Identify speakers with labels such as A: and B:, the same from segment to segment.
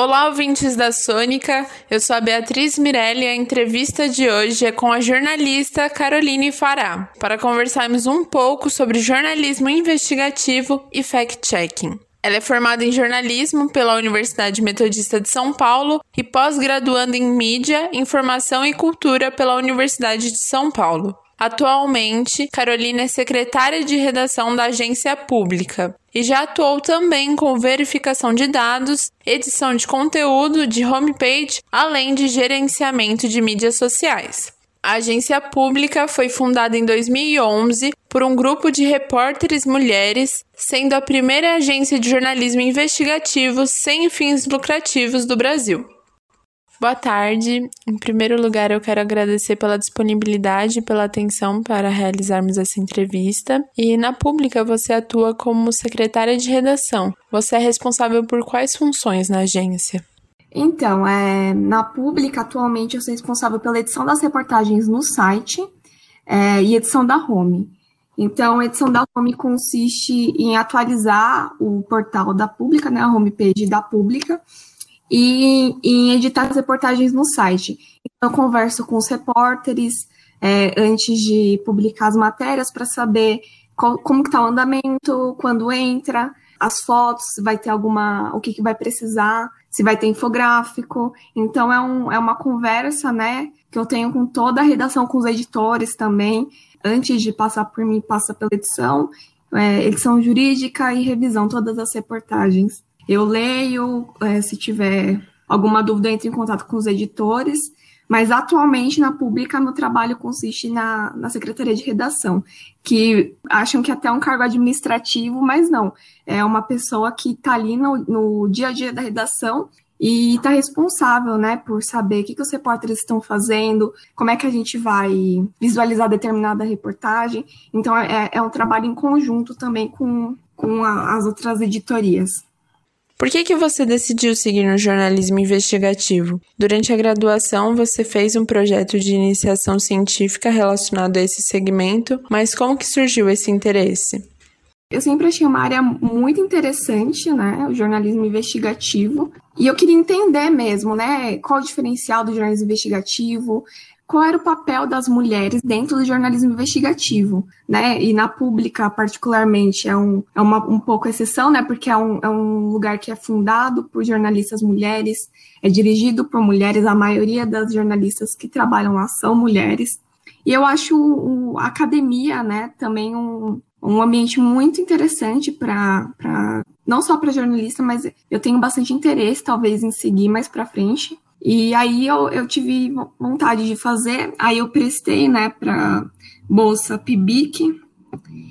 A: Olá, ouvintes da Sônica. Eu sou a Beatriz Mirelli e a entrevista de hoje é com a jornalista Caroline Fará, para conversarmos um pouco sobre jornalismo investigativo e fact-checking. Ela é formada em jornalismo pela Universidade Metodista de São Paulo e pós-graduanda em mídia, informação e cultura pela Universidade de São Paulo. Atualmente, Carolina é secretária de redação da agência pública e já atuou também com verificação de dados, edição de conteúdo de homepage, além de gerenciamento de mídias sociais. A agência pública foi fundada em 2011 por um grupo de repórteres mulheres, sendo a primeira agência de jornalismo investigativo sem fins lucrativos do Brasil. Boa tarde. Em primeiro lugar, eu quero agradecer pela disponibilidade e pela atenção para realizarmos essa entrevista. E na pública, você atua como secretária de redação. Você é responsável por quais funções na agência?
B: Então, é, na pública, atualmente, eu sou responsável pela edição das reportagens no site é, e edição da home. Então, a edição da home consiste em atualizar o portal da pública, né, a homepage da pública, e em editar as reportagens no site. Então, eu converso com os repórteres é, antes de publicar as matérias para saber qual, como está o andamento, quando entra, as fotos, se vai ter alguma, o que, que vai precisar, se vai ter infográfico. Então, é, um, é uma conversa, né, que eu tenho com toda a redação, com os editores também, antes de passar por mim, passa pela edição, é, edição jurídica e revisão, todas as reportagens. Eu leio, é, se tiver alguma dúvida, entro em contato com os editores, mas atualmente na pública meu trabalho consiste na, na secretaria de redação, que acham que até é um cargo administrativo, mas não. É uma pessoa que está ali no, no dia a dia da redação e está responsável, né, por saber o que, que os repórteres estão fazendo, como é que a gente vai visualizar determinada reportagem. Então, é, é um trabalho em conjunto também com, com a, as outras editorias.
A: Por que, que você decidiu seguir no jornalismo investigativo? Durante a graduação, você fez um projeto de iniciação científica relacionado a esse segmento, mas como que surgiu esse interesse?
B: Eu sempre achei uma área muito interessante, né, o jornalismo investigativo, e eu queria entender mesmo, né, qual o diferencial do jornalismo investigativo, qual era o papel das mulheres dentro do jornalismo investigativo, né? E na pública, particularmente, é, um, é uma, um pouco exceção, né? Porque é um, é um lugar que é fundado por jornalistas mulheres, é dirigido por mulheres, a maioria das jornalistas que trabalham lá são mulheres. E eu acho a academia, né, também um, um ambiente muito interessante para não só para jornalista, mas eu tenho bastante interesse, talvez, em seguir mais para frente. E aí eu, eu tive vontade de fazer, aí eu prestei, né, para bolsa PIBIC.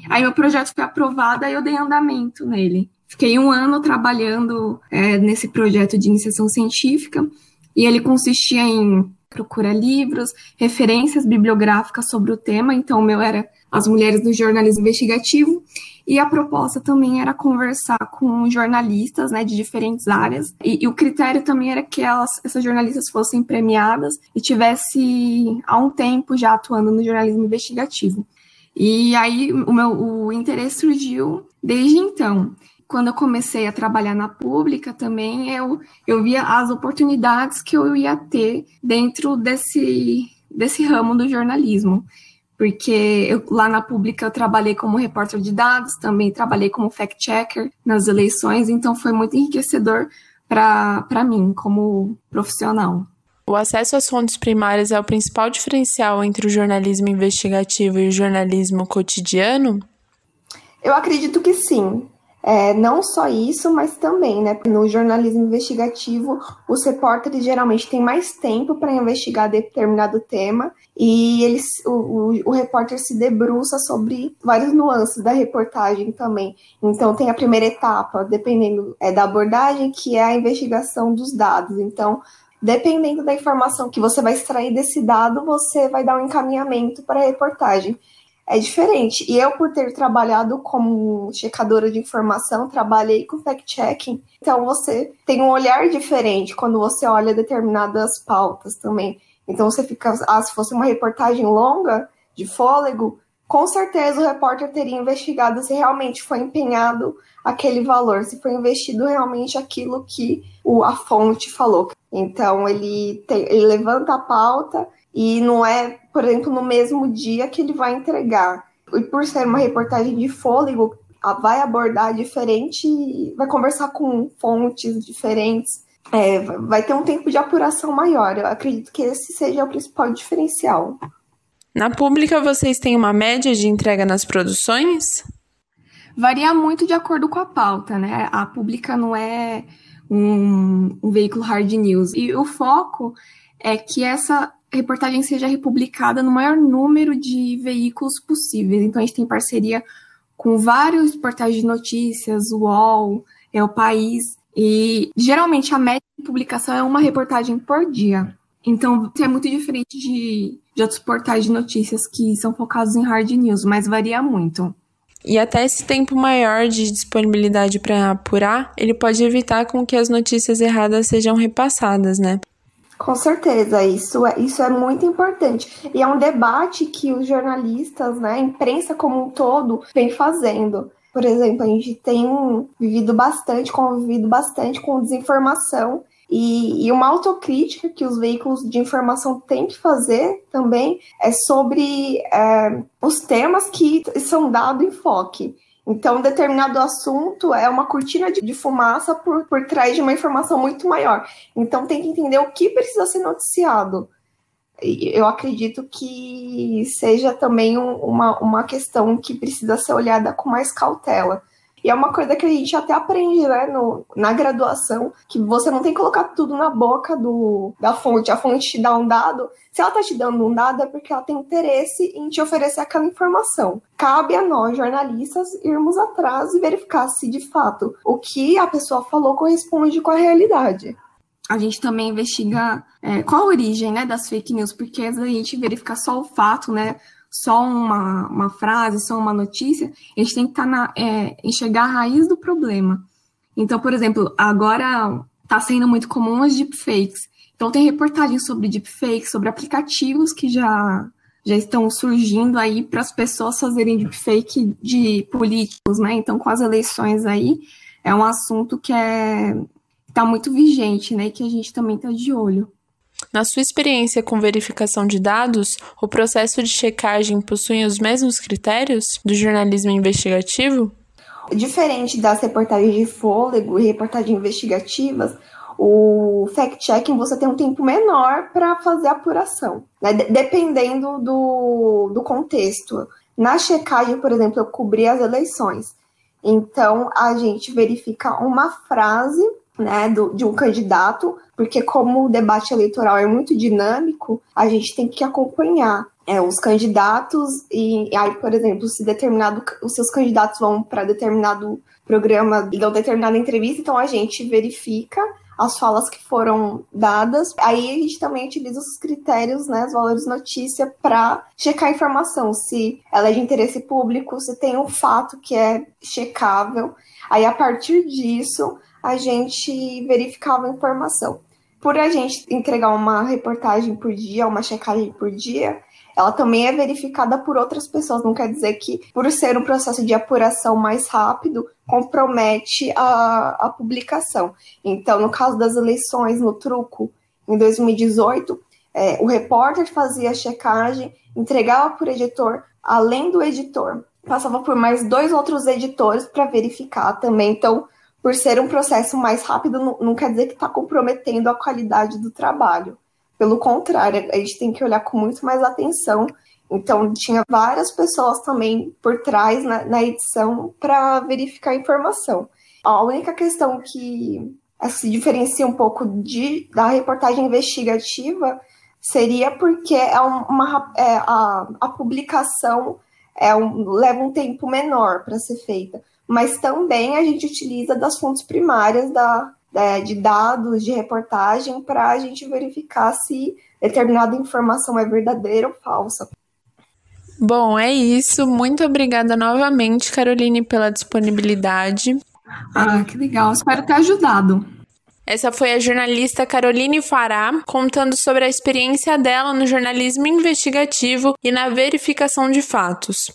B: Aí o projeto foi aprovado, aí eu dei andamento nele. Fiquei um ano trabalhando é, nesse projeto de iniciação científica e ele consistia em procurar livros, referências bibliográficas sobre o tema. Então, o meu era as mulheres no jornalismo investigativo e a proposta também era conversar com jornalistas né, de diferentes áreas. E, e o critério também era que elas, essas jornalistas fossem premiadas e tivesse há um tempo já atuando no jornalismo investigativo. E aí o meu o interesse surgiu desde então. Quando eu comecei a trabalhar na pública também, eu, eu via as oportunidades que eu ia ter dentro desse, desse ramo do jornalismo porque eu, lá na Pública eu trabalhei como repórter de dados, também trabalhei como fact-checker nas eleições, então foi muito enriquecedor para mim como profissional.
A: O acesso às fontes primárias é o principal diferencial entre o jornalismo investigativo e o jornalismo cotidiano?
B: Eu acredito que sim. É, não só isso, mas também, né? No jornalismo investigativo, os repórteres geralmente têm mais tempo para investigar determinado tema e eles, o, o, o, repórter se debruça sobre várias nuances da reportagem também. Então, tem a primeira etapa, dependendo é, da abordagem, que é a investigação dos dados. Então, dependendo da informação que você vai extrair desse dado, você vai dar um encaminhamento para a reportagem é diferente. E eu, por ter trabalhado como checadora de informação, trabalhei com fact-checking, então você tem um olhar diferente quando você olha determinadas pautas também. Então você fica, ah, se fosse uma reportagem longa, de fôlego, com certeza o repórter teria investigado se realmente foi empenhado aquele valor, se foi investido realmente aquilo que o, a fonte falou. Então ele, tem, ele levanta a pauta e não é, por exemplo, no mesmo dia que ele vai entregar. E por ser uma reportagem de fôlego, vai abordar diferente, vai conversar com fontes diferentes, é, vai ter um tempo de apuração maior. Eu acredito que esse seja o principal diferencial.
A: Na pública, vocês têm uma média de entrega nas produções?
B: Varia muito de acordo com a pauta, né? A pública não é um, um veículo hard news. E o foco é que essa reportagem seja republicada no maior número de veículos possíveis. Então, a gente tem parceria com vários portais de notícias, o UOL, é o País, e geralmente a média de publicação é uma reportagem por dia. Então, é muito diferente de, de outros portais de notícias que são focados em hard news, mas varia muito.
A: E até esse tempo maior de disponibilidade para apurar, ele pode evitar com que as notícias erradas sejam repassadas, né?
B: Com certeza, isso é, isso é muito importante. E é um debate que os jornalistas, né, a imprensa como um todo, vem fazendo. Por exemplo, a gente tem vivido bastante, convivido bastante com desinformação e, e, uma autocrítica que os veículos de informação têm que fazer também é sobre é, os temas que são dado enfoque. Então, determinado assunto é uma cortina de, fumaça por, por trás de uma informação muito maior. Então, tem que entender o que precisa ser noticiado. Eu acredito que seja também um, uma, uma questão que precisa ser olhada com mais cautela. E é uma coisa que a gente até aprende, né, no, na graduação, que você não tem que colocar tudo na boca do, da fonte. A fonte te dá um dado. Se ela tá te dando um dado, é porque ela tem interesse em te oferecer aquela informação. Cabe a nós, jornalistas, irmos atrás e verificar se de fato o que a pessoa falou corresponde com a realidade a gente também investiga é, qual a origem né, das fake news, porque a gente verifica só o fato, né, só uma, uma frase, só uma notícia, gente tem que tá na, é, enxergar a raiz do problema. Então, por exemplo, agora está sendo muito comum as deepfakes. Então, tem reportagens sobre deepfakes, sobre aplicativos que já, já estão surgindo aí para as pessoas fazerem deepfake de políticos, né? Então, com as eleições aí, é um assunto que é está muito vigente, né? E que a gente também está de olho.
A: Na sua experiência com verificação de dados, o processo de checagem possui os mesmos critérios do jornalismo investigativo?
B: Diferente das reportagens de fôlego e reportagens investigativas, o fact-checking você tem um tempo menor para fazer a apuração, né? dependendo do, do contexto. Na checagem, por exemplo, eu cobri as eleições. Então, a gente verifica uma frase né, do, de um candidato, porque como o debate eleitoral é muito dinâmico, a gente tem que acompanhar é, os candidatos e, aí, por exemplo, se determinado os seus candidatos vão para determinado programa e dão determinada entrevista, então a gente verifica as falas que foram dadas. Aí a gente também utiliza os critérios, né, os valores notícia, para checar a informação, se ela é de interesse público, se tem um fato que é checável. Aí, a partir disso, a gente verificava a informação. Por a gente entregar uma reportagem por dia, uma checagem por dia, ela também é verificada por outras pessoas. Não quer dizer que, por ser um processo de apuração mais rápido, compromete a, a publicação. Então, no caso das eleições no truco, em 2018, é, o repórter fazia a checagem, entregava o editor, além do editor, passava por mais dois outros editores para verificar também. Então, por ser um processo mais rápido, não, não quer dizer que está comprometendo a qualidade do trabalho. Pelo contrário, a gente tem que olhar com muito mais atenção. Então, tinha várias pessoas também por trás na, na edição para verificar a informação. A única questão que se diferencia um pouco de, da reportagem investigativa seria porque é uma, é, a, a publicação é um, leva um tempo menor para ser feita mas também a gente utiliza das fontes primárias da, da de dados, de reportagem, para a gente verificar se determinada informação é verdadeira ou falsa.
A: Bom, é isso. Muito obrigada novamente, Caroline, pela disponibilidade.
B: Ah, que legal. Espero ter ajudado.
A: Essa foi a jornalista Caroline Fará contando sobre a experiência dela no jornalismo investigativo e na verificação de fatos.